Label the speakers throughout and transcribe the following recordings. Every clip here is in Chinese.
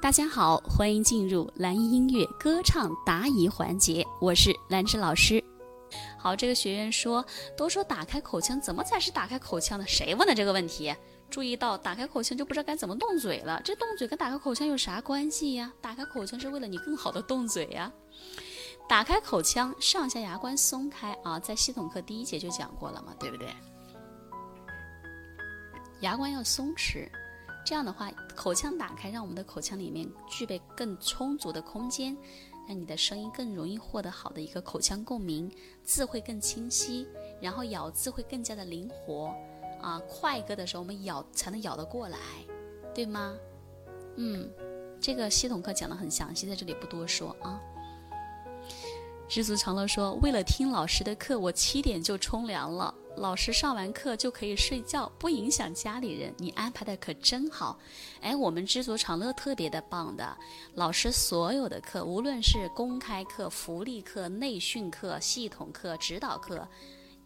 Speaker 1: 大家好，欢迎进入蓝音音乐歌唱答疑环节，我是兰芝老师。好，这个学员说，都说打开口腔，怎么才是打开口腔呢？谁问的这个问题？注意到打开口腔就不知道该怎么动嘴了，这动嘴跟打开口腔有啥关系呀？打开口腔是为了你更好的动嘴呀。打开口腔，上下牙关松开啊，在系统课第一节就讲过了嘛，对不对？牙关要松弛。这样的话，口腔打开，让我们的口腔里面具备更充足的空间，让你的声音更容易获得好的一个口腔共鸣，字会更清晰，然后咬字会更加的灵活啊！快歌的时候，我们咬才能咬得过来，对吗？嗯，这个系统课讲的很详细，在这里不多说啊。知足常乐说，为了听老师的课，我七点就冲凉了。老师上完课就可以睡觉，不影响家里人。你安排的可真好，哎，我们知足常乐特别的棒的。老师所有的课，无论是公开课、福利课、内训课、系统课、指导课，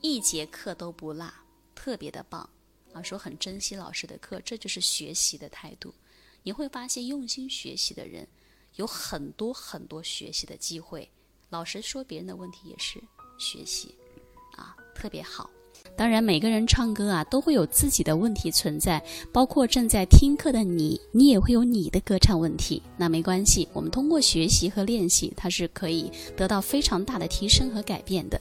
Speaker 1: 一节课都不落，特别的棒啊！说很珍惜老师的课，这就是学习的态度。你会发现，用心学习的人有很多很多学习的机会。老师说别人的问题也是学习啊，特别好。当然，每个人唱歌啊，都会有自己的问题存在，包括正在听课的你，你也会有你的歌唱问题。那没关系，我们通过学习和练习，它是可以得到非常大的提升和改变的。